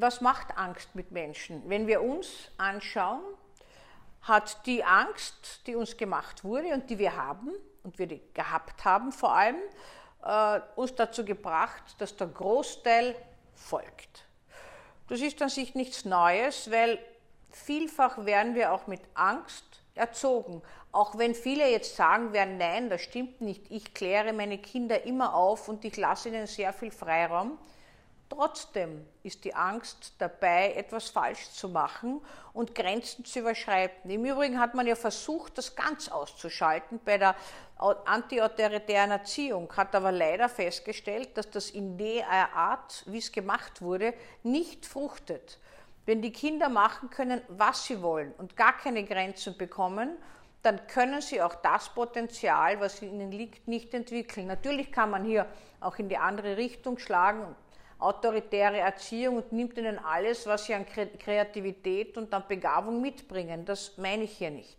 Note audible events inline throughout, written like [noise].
was macht Angst mit Menschen? Wenn wir uns anschauen, hat die Angst, die uns gemacht wurde und die wir haben und wir die gehabt haben vor allem, äh, uns dazu gebracht, dass der Großteil folgt. Das ist an sich nichts Neues, weil vielfach werden wir auch mit Angst erzogen. Auch wenn viele jetzt sagen werden, nein, das stimmt nicht, ich kläre meine Kinder immer auf und ich lasse ihnen sehr viel Freiraum. Trotzdem ist die Angst dabei, etwas falsch zu machen und Grenzen zu überschreiten. Im Übrigen hat man ja versucht, das ganz auszuschalten bei der antiautoritären Erziehung, hat aber leider festgestellt, dass das in der Art, wie es gemacht wurde, nicht fruchtet. Wenn die Kinder machen können, was sie wollen und gar keine Grenzen bekommen, dann können sie auch das Potenzial, was ihnen liegt, nicht entwickeln. Natürlich kann man hier auch in die andere Richtung schlagen autoritäre Erziehung und nimmt ihnen alles, was sie an Kreativität und an Begabung mitbringen. Das meine ich hier nicht.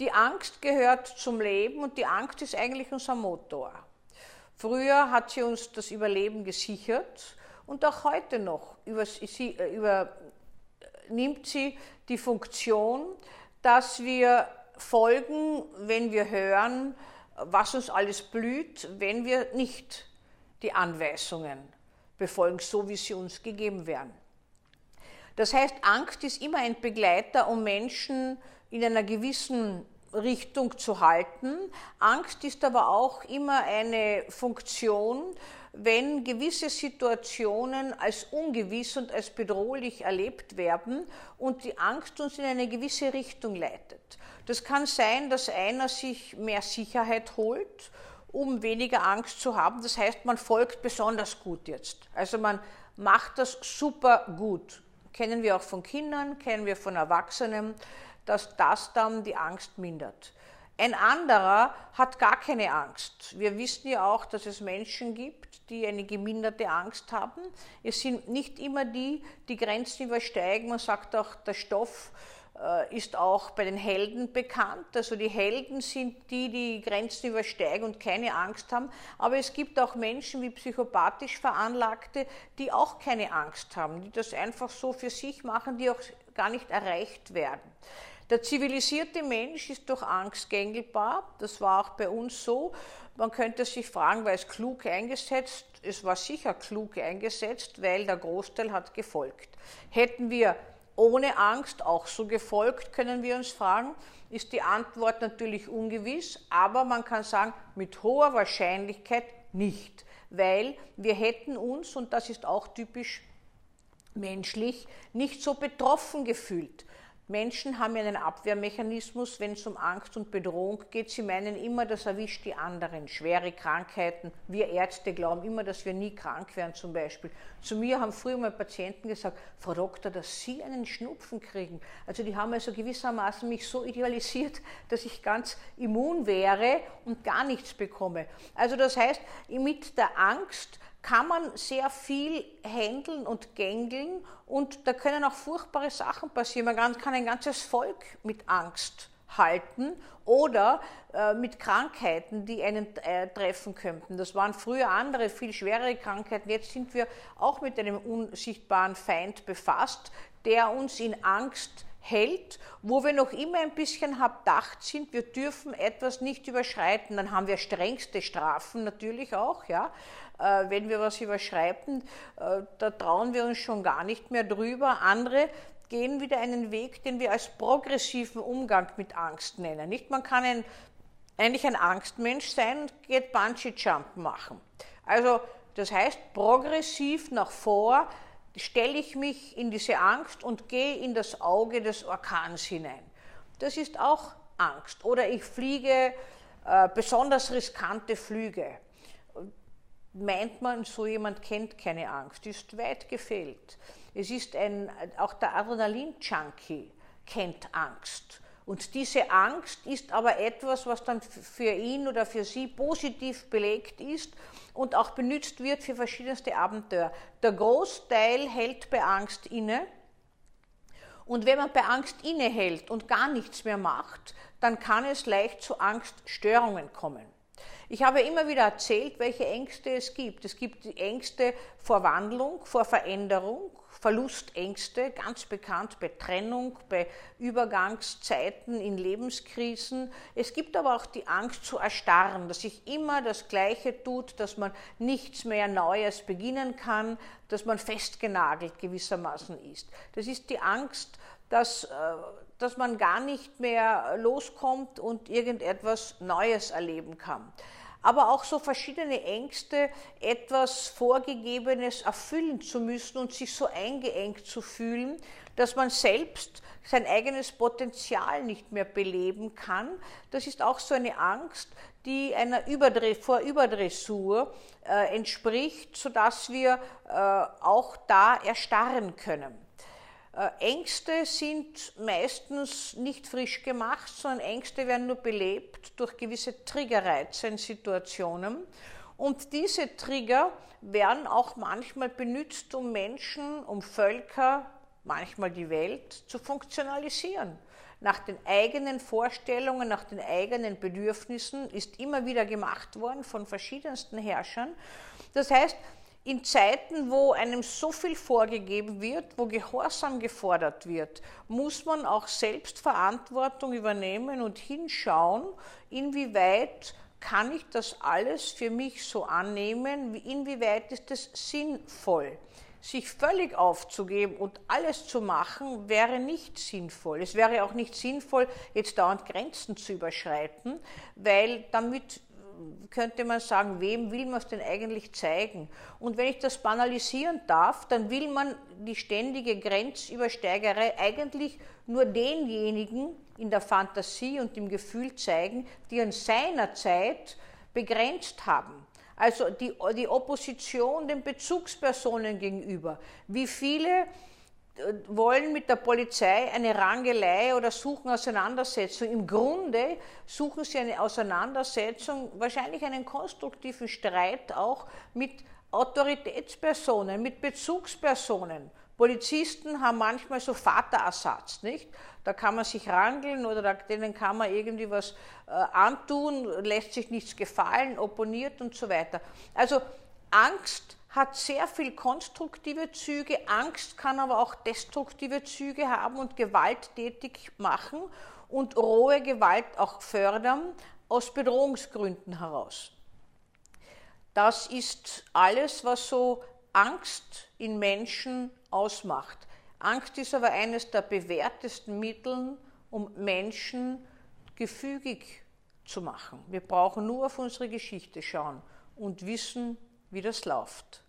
Die Angst gehört zum Leben und die Angst ist eigentlich unser Motor. Früher hat sie uns das Überleben gesichert und auch heute noch sie, äh, übernimmt sie die Funktion, dass wir folgen, wenn wir hören, was uns alles blüht, wenn wir nicht die Anweisungen befolgen, so wie sie uns gegeben werden. Das heißt, Angst ist immer ein Begleiter, um Menschen in einer gewissen Richtung zu halten. Angst ist aber auch immer eine Funktion, wenn gewisse Situationen als ungewiss und als bedrohlich erlebt werden und die Angst uns in eine gewisse Richtung leitet. Das kann sein, dass einer sich mehr Sicherheit holt um weniger Angst zu haben. Das heißt, man folgt besonders gut jetzt. Also man macht das super gut. Kennen wir auch von Kindern, kennen wir von Erwachsenen, dass das dann die Angst mindert. Ein anderer hat gar keine Angst. Wir wissen ja auch, dass es Menschen gibt, die eine geminderte Angst haben. Es sind nicht immer die, die Grenzen übersteigen. Man sagt auch, der Stoff ist auch bei den Helden bekannt. Also die Helden sind die, die Grenzen übersteigen und keine Angst haben. Aber es gibt auch Menschen wie psychopathisch Veranlagte, die auch keine Angst haben, die das einfach so für sich machen, die auch gar nicht erreicht werden. Der zivilisierte Mensch ist durch Angst gängelbar. Das war auch bei uns so. Man könnte sich fragen, war es klug eingesetzt? Es war sicher klug eingesetzt, weil der Großteil hat gefolgt. Hätten wir ohne Angst auch so gefolgt, können wir uns fragen, ist die Antwort natürlich ungewiss, aber man kann sagen, mit hoher Wahrscheinlichkeit nicht, weil wir hätten uns, und das ist auch typisch menschlich, nicht so betroffen gefühlt. Menschen haben ja einen Abwehrmechanismus, wenn es um Angst und Bedrohung geht. Sie meinen immer, das erwischt die anderen. Schwere Krankheiten. Wir Ärzte glauben immer, dass wir nie krank werden zum Beispiel. Zu mir haben früher mal Patienten gesagt, Frau Doktor, dass Sie einen Schnupfen kriegen. Also die haben also gewissermaßen mich so idealisiert, [laughs] dass ich ganz immun wäre und gar nichts bekomme. Also das heißt, mit der Angst kann man sehr viel handeln und gängeln und da können auch furchtbare Sachen passieren. Man kann ein ganzes Volk mit Angst halten oder äh, mit Krankheiten, die einen äh, treffen könnten. Das waren früher andere, viel schwerere Krankheiten. Jetzt sind wir auch mit einem unsichtbaren Feind befasst, der uns in Angst hält, wo wir noch immer ein bisschen abdacht sind, wir dürfen etwas nicht überschreiten. Dann haben wir strengste Strafen natürlich auch, ja. Äh, wenn wir was überschreiten, äh, da trauen wir uns schon gar nicht mehr drüber. Andere gehen wieder einen Weg, den wir als progressiven Umgang mit Angst nennen. Nicht? Man kann ein, eigentlich ein Angstmensch sein und geht Bungee-Jump machen. Also das heißt, progressiv nach vor stelle ich mich in diese Angst und gehe in das Auge des Orkans hinein. Das ist auch Angst. Oder ich fliege äh, besonders riskante Flüge meint man, so jemand kennt keine Angst, ist weit gefehlt. Es ist ein, auch der Adrenalin-Junkie kennt Angst. Und diese Angst ist aber etwas, was dann für ihn oder für sie positiv belegt ist und auch benutzt wird für verschiedenste Abenteuer. Der Großteil hält bei Angst inne. Und wenn man bei Angst innehält und gar nichts mehr macht, dann kann es leicht zu Angststörungen kommen. Ich habe immer wieder erzählt, welche Ängste es gibt. Es gibt die Ängste vor Wandlung, vor Veränderung, Verlustängste, ganz bekannt bei Trennung, bei Übergangszeiten in Lebenskrisen. Es gibt aber auch die Angst zu erstarren, dass sich immer das Gleiche tut, dass man nichts mehr Neues beginnen kann, dass man festgenagelt gewissermaßen ist. Das ist die Angst, dass, äh, dass man gar nicht mehr loskommt und irgendetwas Neues erleben kann aber auch so verschiedene Ängste, etwas Vorgegebenes erfüllen zu müssen und sich so eingeengt zu fühlen, dass man selbst sein eigenes Potenzial nicht mehr beleben kann. Das ist auch so eine Angst, die einer Überdre vor Überdressur äh, entspricht, sodass wir äh, auch da erstarren können. Äh, Ängste sind meistens nicht frisch gemacht, sondern Ängste werden nur belebt durch gewisse Triggerreize in Situationen. Und diese Trigger werden auch manchmal benutzt, um Menschen, um Völker, manchmal die Welt zu funktionalisieren. Nach den eigenen Vorstellungen, nach den eigenen Bedürfnissen ist immer wieder gemacht worden von verschiedensten Herrschern. Das heißt, in Zeiten, wo einem so viel vorgegeben wird, wo Gehorsam gefordert wird, muss man auch selbst Verantwortung übernehmen und hinschauen, inwieweit kann ich das alles für mich so annehmen, inwieweit ist es sinnvoll. Sich völlig aufzugeben und alles zu machen, wäre nicht sinnvoll. Es wäre auch nicht sinnvoll, jetzt dauernd Grenzen zu überschreiten, weil damit könnte man sagen, wem will man es denn eigentlich zeigen? Und wenn ich das banalisieren darf, dann will man die ständige Grenzübersteigerei eigentlich nur denjenigen in der Fantasie und im Gefühl zeigen, die in seiner Zeit begrenzt haben. Also die, die Opposition den Bezugspersonen gegenüber. Wie viele wollen mit der Polizei eine Rangelei oder suchen Auseinandersetzung. Im Grunde suchen sie eine Auseinandersetzung, wahrscheinlich einen konstruktiven Streit auch mit Autoritätspersonen, mit Bezugspersonen. Polizisten haben manchmal so Vaterersatz, nicht? Da kann man sich rangeln oder denen kann man irgendwie was äh, antun, lässt sich nichts gefallen, opponiert und so weiter. Also Angst hat sehr viel konstruktive Züge, Angst kann aber auch destruktive Züge haben und gewalttätig machen und rohe Gewalt auch fördern aus Bedrohungsgründen heraus. Das ist alles, was so Angst in Menschen ausmacht. Angst ist aber eines der bewährtesten Mittel, um Menschen gefügig zu machen. Wir brauchen nur auf unsere Geschichte schauen und wissen, wie das läuft.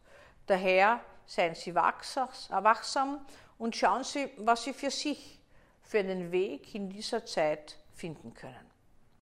Daher seien Sie wachsam und schauen Sie, was Sie für sich für einen Weg in dieser Zeit finden können.